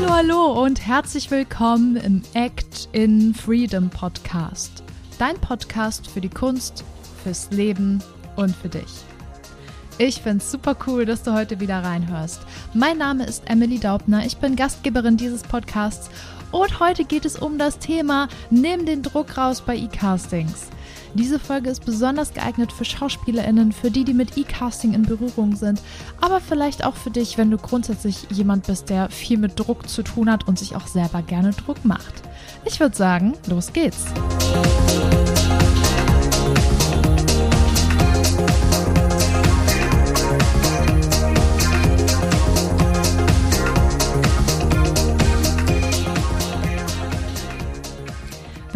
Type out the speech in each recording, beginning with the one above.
Hallo, hallo und herzlich willkommen im Act in Freedom Podcast. Dein Podcast für die Kunst, fürs Leben und für dich. Ich finde es super cool, dass du heute wieder reinhörst. Mein Name ist Emily Daubner, ich bin Gastgeberin dieses Podcasts und heute geht es um das Thema Nimm den Druck raus bei E-Castings. Diese Folge ist besonders geeignet für SchauspielerInnen, für die, die mit E-Casting in Berührung sind, aber vielleicht auch für dich, wenn du grundsätzlich jemand bist, der viel mit Druck zu tun hat und sich auch selber gerne Druck macht. Ich würde sagen, los geht's.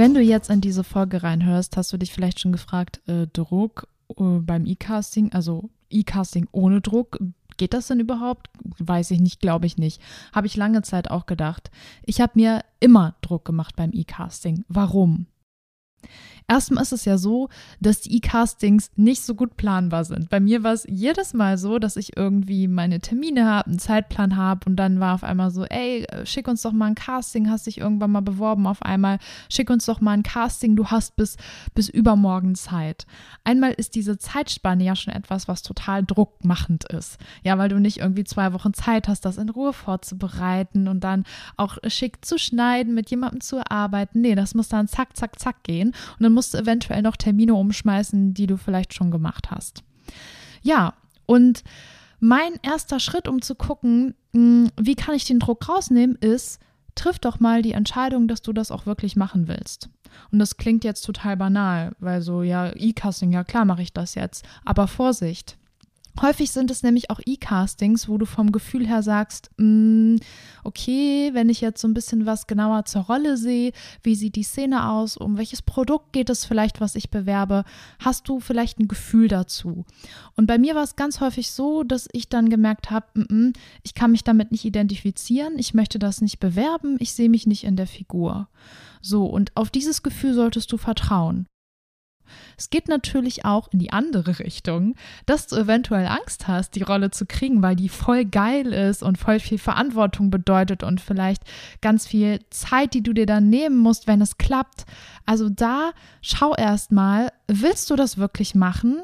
Wenn du jetzt in diese Folge reinhörst, hast du dich vielleicht schon gefragt, äh, Druck äh, beim E-Casting, also E-Casting ohne Druck, geht das denn überhaupt? Weiß ich nicht, glaube ich nicht. Habe ich lange Zeit auch gedacht. Ich habe mir immer Druck gemacht beim E-Casting. Warum? Erstmal ist es ja so, dass die E-Castings nicht so gut planbar sind. Bei mir war es jedes Mal so, dass ich irgendwie meine Termine habe, einen Zeitplan habe und dann war auf einmal so, ey, schick uns doch mal ein Casting, hast dich irgendwann mal beworben auf einmal, schick uns doch mal ein Casting, du hast bis, bis übermorgen Zeit. Einmal ist diese Zeitspanne ja schon etwas, was total druckmachend ist. Ja, weil du nicht irgendwie zwei Wochen Zeit hast, das in Ruhe vorzubereiten und dann auch schick zu schneiden, mit jemandem zu arbeiten. Nee, das muss dann zack, zack, zack gehen und dann musst du eventuell noch Termine umschmeißen, die du vielleicht schon gemacht hast. Ja, und mein erster Schritt, um zu gucken, hm, wie kann ich den Druck rausnehmen, ist, triff doch mal die Entscheidung, dass du das auch wirklich machen willst. Und das klingt jetzt total banal, weil so, ja, E-Casting, ja klar mache ich das jetzt. Aber Vorsicht, Häufig sind es nämlich auch E-Castings, wo du vom Gefühl her sagst, mm, okay, wenn ich jetzt so ein bisschen was genauer zur Rolle sehe, wie sieht die Szene aus, um welches Produkt geht es vielleicht, was ich bewerbe, hast du vielleicht ein Gefühl dazu. Und bei mir war es ganz häufig so, dass ich dann gemerkt habe, mm, mm, ich kann mich damit nicht identifizieren, ich möchte das nicht bewerben, ich sehe mich nicht in der Figur. So, und auf dieses Gefühl solltest du vertrauen. Es geht natürlich auch in die andere Richtung, dass du eventuell Angst hast, die Rolle zu kriegen, weil die voll geil ist und voll viel Verantwortung bedeutet und vielleicht ganz viel Zeit, die du dir dann nehmen musst, wenn es klappt. Also da schau erst mal, willst du das wirklich machen?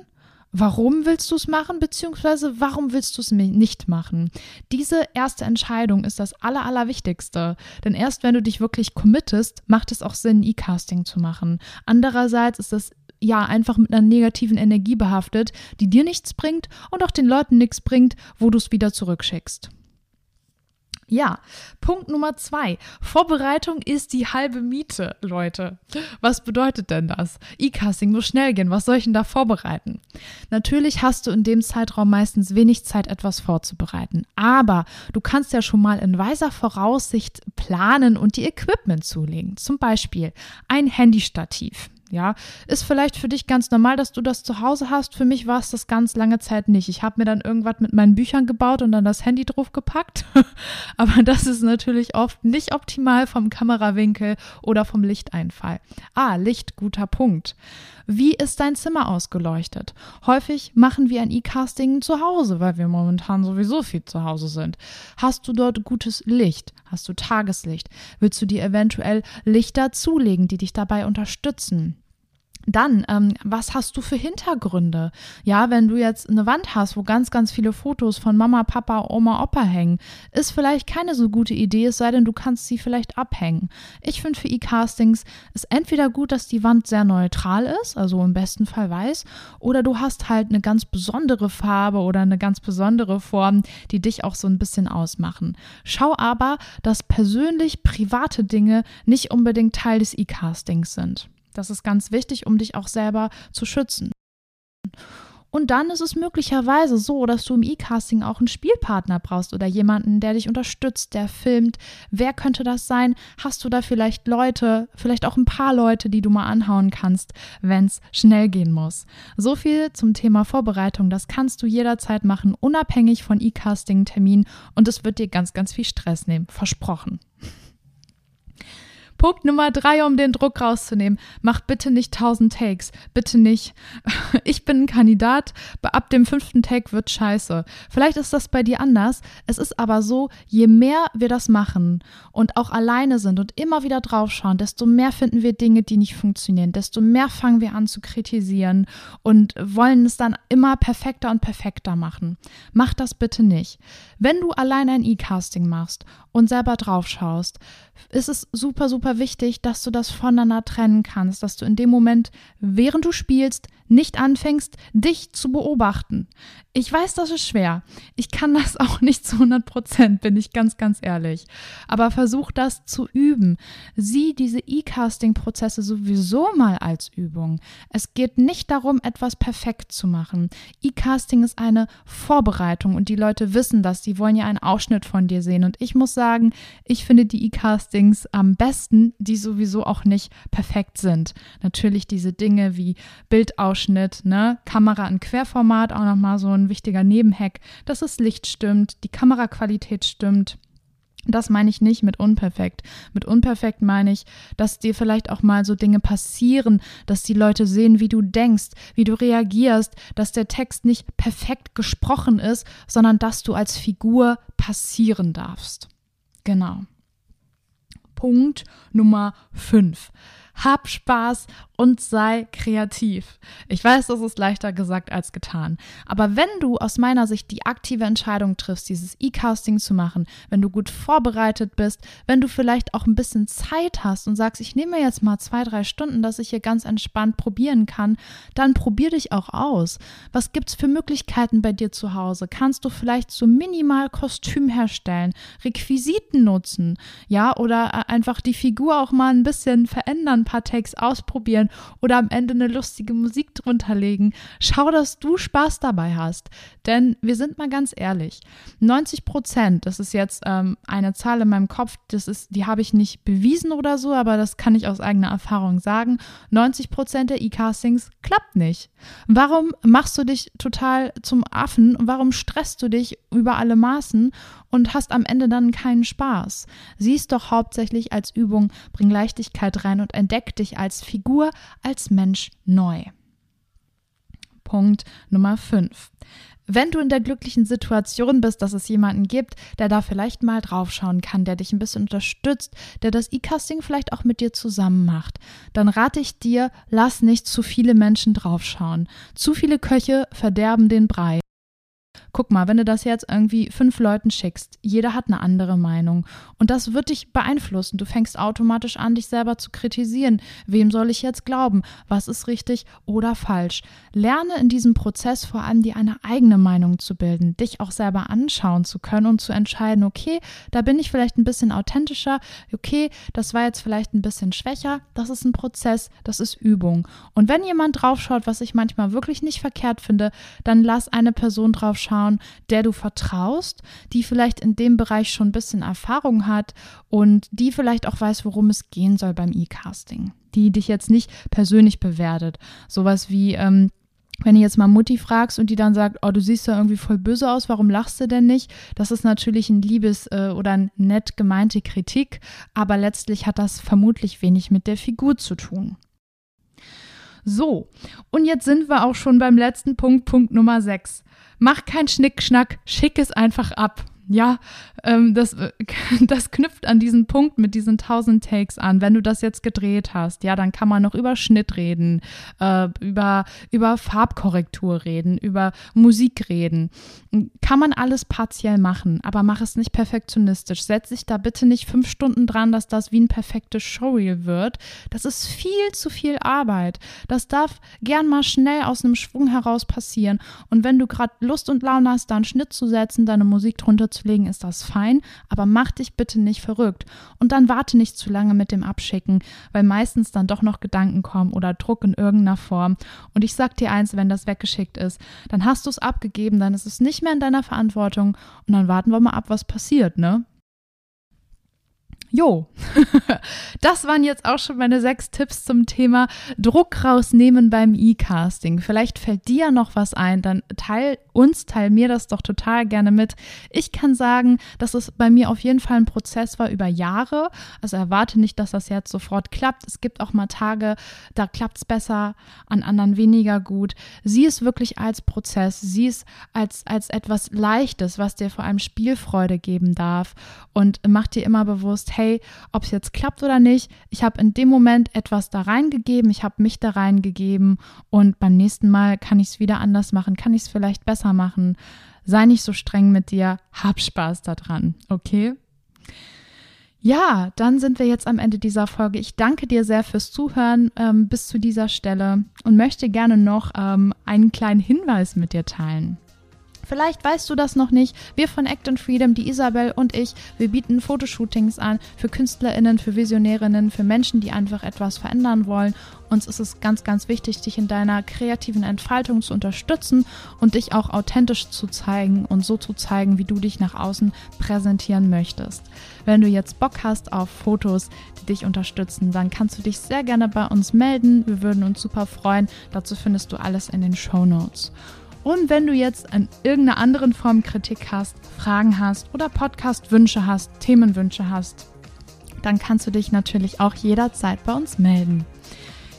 Warum willst du es machen, beziehungsweise warum willst du es nicht machen? Diese erste Entscheidung ist das Aller, Allerwichtigste. Denn erst wenn du dich wirklich committest, macht es auch Sinn, E-Casting zu machen. Andererseits ist das ja einfach mit einer negativen Energie behaftet, die dir nichts bringt und auch den Leuten nichts bringt, wo du es wieder zurückschickst. Ja, Punkt Nummer zwei. Vorbereitung ist die halbe Miete, Leute. Was bedeutet denn das? E-Casting muss schnell gehen. Was soll ich denn da vorbereiten? Natürlich hast du in dem Zeitraum meistens wenig Zeit, etwas vorzubereiten. Aber du kannst ja schon mal in weiser Voraussicht planen und die Equipment zulegen. Zum Beispiel ein Handystativ. Ja, ist vielleicht für dich ganz normal, dass du das zu Hause hast. Für mich war es das ganz lange Zeit nicht. Ich habe mir dann irgendwas mit meinen Büchern gebaut und dann das Handy draufgepackt. Aber das ist natürlich oft nicht optimal vom Kamerawinkel oder vom Lichteinfall. Ah, Licht, guter Punkt. Wie ist dein Zimmer ausgeleuchtet? Häufig machen wir ein E-Casting zu Hause, weil wir momentan sowieso viel zu Hause sind. Hast du dort gutes Licht? Hast du Tageslicht? Willst du dir eventuell Lichter zulegen, die dich dabei unterstützen? Dann, ähm, was hast du für Hintergründe? Ja, wenn du jetzt eine Wand hast, wo ganz, ganz viele Fotos von Mama, Papa, Oma, Opa hängen, ist vielleicht keine so gute Idee, es sei denn, du kannst sie vielleicht abhängen. Ich finde für E-Castings ist entweder gut, dass die Wand sehr neutral ist, also im besten Fall weiß, oder du hast halt eine ganz besondere Farbe oder eine ganz besondere Form, die dich auch so ein bisschen ausmachen. Schau aber, dass persönlich private Dinge nicht unbedingt Teil des E-Castings sind. Das ist ganz wichtig, um dich auch selber zu schützen. Und dann ist es möglicherweise so, dass du im E-Casting auch einen Spielpartner brauchst oder jemanden, der dich unterstützt, der filmt. Wer könnte das sein? Hast du da vielleicht Leute, vielleicht auch ein paar Leute, die du mal anhauen kannst, wenn es schnell gehen muss? So viel zum Thema Vorbereitung. Das kannst du jederzeit machen, unabhängig von E-Casting-Termin und es wird dir ganz, ganz viel Stress nehmen. Versprochen. Punkt Nummer drei, um den Druck rauszunehmen. Mach bitte nicht 1000 Takes. Bitte nicht. Ich bin ein Kandidat. Ab dem fünften Take wird scheiße. Vielleicht ist das bei dir anders. Es ist aber so, je mehr wir das machen und auch alleine sind und immer wieder draufschauen, desto mehr finden wir Dinge, die nicht funktionieren. Desto mehr fangen wir an zu kritisieren und wollen es dann immer perfekter und perfekter machen. Mach das bitte nicht. Wenn du allein ein E-Casting machst und selber drauf schaust, ist es super, super wichtig, dass du das voneinander trennen kannst, dass du in dem Moment, während du spielst, nicht anfängst, dich zu beobachten. Ich weiß, das ist schwer. Ich kann das auch nicht zu 100 Prozent, bin ich ganz, ganz ehrlich. Aber versuch das zu üben. Sieh diese E-Casting-Prozesse sowieso mal als Übung. Es geht nicht darum, etwas perfekt zu machen. E-Casting ist eine Vorbereitung und die Leute wissen das. Die wollen ja einen Ausschnitt von dir sehen. Und ich muss sagen, ich finde die E-Castings am besten, die sowieso auch nicht perfekt sind. Natürlich diese Dinge wie Bildausschnitt, ne, Kamera in Querformat, auch nochmal so ein wichtiger Nebenhack, dass das Licht stimmt, die Kameraqualität stimmt. Das meine ich nicht mit unperfekt. Mit unperfekt meine ich, dass dir vielleicht auch mal so Dinge passieren, dass die Leute sehen, wie du denkst, wie du reagierst, dass der Text nicht perfekt gesprochen ist, sondern dass du als Figur passieren darfst. Genau. Punkt Nummer 5. Hab Spaß und sei kreativ. Ich weiß, das ist leichter gesagt als getan. Aber wenn du aus meiner Sicht die aktive Entscheidung triffst, dieses E-Casting zu machen, wenn du gut vorbereitet bist, wenn du vielleicht auch ein bisschen Zeit hast und sagst, ich nehme jetzt mal zwei, drei Stunden, dass ich hier ganz entspannt probieren kann, dann probier dich auch aus. Was gibt's für Möglichkeiten bei dir zu Hause? Kannst du vielleicht so minimal Kostüm herstellen, Requisiten nutzen, ja, oder äh, einfach die Figur auch mal ein bisschen verändern, paar Takes ausprobieren oder am Ende eine lustige Musik drunter legen. Schau, dass du Spaß dabei hast. Denn wir sind mal ganz ehrlich, 90 Prozent, das ist jetzt ähm, eine Zahl in meinem Kopf, das ist, die habe ich nicht bewiesen oder so, aber das kann ich aus eigener Erfahrung sagen. 90 Prozent der E-Castings klappt nicht. Warum machst du dich total zum Affen? Warum stresst du dich über alle Maßen und hast am Ende dann keinen Spaß? Siehst doch hauptsächlich als Übung, bring Leichtigkeit rein und entdeck dich als Figur, als Mensch neu. Punkt Nummer 5. Wenn du in der glücklichen Situation bist, dass es jemanden gibt, der da vielleicht mal draufschauen kann, der dich ein bisschen unterstützt, der das E-Casting vielleicht auch mit dir zusammen macht, dann rate ich dir, lass nicht zu viele Menschen draufschauen. Zu viele Köche verderben den Brei guck mal, wenn du das jetzt irgendwie fünf Leuten schickst, jeder hat eine andere Meinung und das wird dich beeinflussen. Du fängst automatisch an, dich selber zu kritisieren. Wem soll ich jetzt glauben? Was ist richtig oder falsch? Lerne in diesem Prozess vor allem dir eine eigene Meinung zu bilden, dich auch selber anschauen zu können und zu entscheiden, okay, da bin ich vielleicht ein bisschen authentischer, okay, das war jetzt vielleicht ein bisschen schwächer. Das ist ein Prozess, das ist Übung. Und wenn jemand draufschaut, was ich manchmal wirklich nicht verkehrt finde, dann lass eine Person draufschauen, schauen, der du vertraust, die vielleicht in dem Bereich schon ein bisschen Erfahrung hat und die vielleicht auch weiß, worum es gehen soll beim E-Casting. Die dich jetzt nicht persönlich bewertet. Sowas wie, ähm, wenn du jetzt mal Mutti fragst und die dann sagt, oh, du siehst ja irgendwie voll böse aus, warum lachst du denn nicht? Das ist natürlich ein liebes äh, oder ein nett gemeinte Kritik, aber letztlich hat das vermutlich wenig mit der Figur zu tun. So, und jetzt sind wir auch schon beim letzten Punkt, Punkt Nummer 6. Mach keinen Schnickschnack, schick es einfach ab ja, ähm, das, das knüpft an diesen Punkt mit diesen 1000 Takes an. Wenn du das jetzt gedreht hast, ja, dann kann man noch über Schnitt reden, äh, über, über Farbkorrektur reden, über Musik reden. Kann man alles partiell machen, aber mach es nicht perfektionistisch. Setz dich da bitte nicht fünf Stunden dran, dass das wie ein perfektes Showreel wird. Das ist viel zu viel Arbeit. Das darf gern mal schnell aus einem Schwung heraus passieren. Und wenn du gerade Lust und Laune hast, da einen Schnitt zu setzen, deine Musik drunter zu loszulegen, ist das fein, aber mach dich bitte nicht verrückt. Und dann warte nicht zu lange mit dem Abschicken, weil meistens dann doch noch Gedanken kommen oder Druck in irgendeiner Form. Und ich sag dir eins, wenn das weggeschickt ist, dann hast du es abgegeben, dann ist es nicht mehr in deiner Verantwortung und dann warten wir mal ab, was passiert, ne? Jo, das waren jetzt auch schon meine sechs Tipps zum Thema Druck rausnehmen beim E-Casting. Vielleicht fällt dir noch was ein, dann teil uns, teil mir das doch total gerne mit. Ich kann sagen, dass es bei mir auf jeden Fall ein Prozess war über Jahre. Also erwarte nicht, dass das jetzt sofort klappt. Es gibt auch mal Tage, da klappt es besser, an anderen weniger gut. Sieh es wirklich als Prozess, sieh es als, als etwas Leichtes, was dir vor allem Spielfreude geben darf und mach dir immer bewusst, hey, ob es jetzt klappt oder nicht, ich habe in dem Moment etwas da reingegeben, ich habe mich da reingegeben und beim nächsten Mal kann ich es wieder anders machen, kann ich es vielleicht besser machen. Sei nicht so streng mit dir, hab Spaß daran, okay? Ja, dann sind wir jetzt am Ende dieser Folge. Ich danke dir sehr fürs Zuhören ähm, bis zu dieser Stelle und möchte gerne noch ähm, einen kleinen Hinweis mit dir teilen. Vielleicht weißt du das noch nicht. Wir von Act and Freedom, die Isabel und ich, wir bieten Fotoshootings an für KünstlerInnen, für Visionärinnen, für Menschen, die einfach etwas verändern wollen. Uns ist es ganz, ganz wichtig, dich in deiner kreativen Entfaltung zu unterstützen und dich auch authentisch zu zeigen und so zu zeigen, wie du dich nach außen präsentieren möchtest. Wenn du jetzt Bock hast auf Fotos, die dich unterstützen, dann kannst du dich sehr gerne bei uns melden. Wir würden uns super freuen. Dazu findest du alles in den Show Notes. Und wenn du jetzt an irgendeiner anderen Form Kritik hast, Fragen hast oder Podcast-Wünsche hast, Themenwünsche hast, dann kannst du dich natürlich auch jederzeit bei uns melden.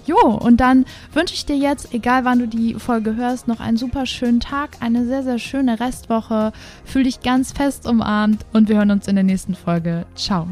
Jo, und dann wünsche ich dir jetzt, egal wann du die Folge hörst, noch einen super schönen Tag, eine sehr, sehr schöne Restwoche. Fühl dich ganz fest umarmt und wir hören uns in der nächsten Folge. Ciao.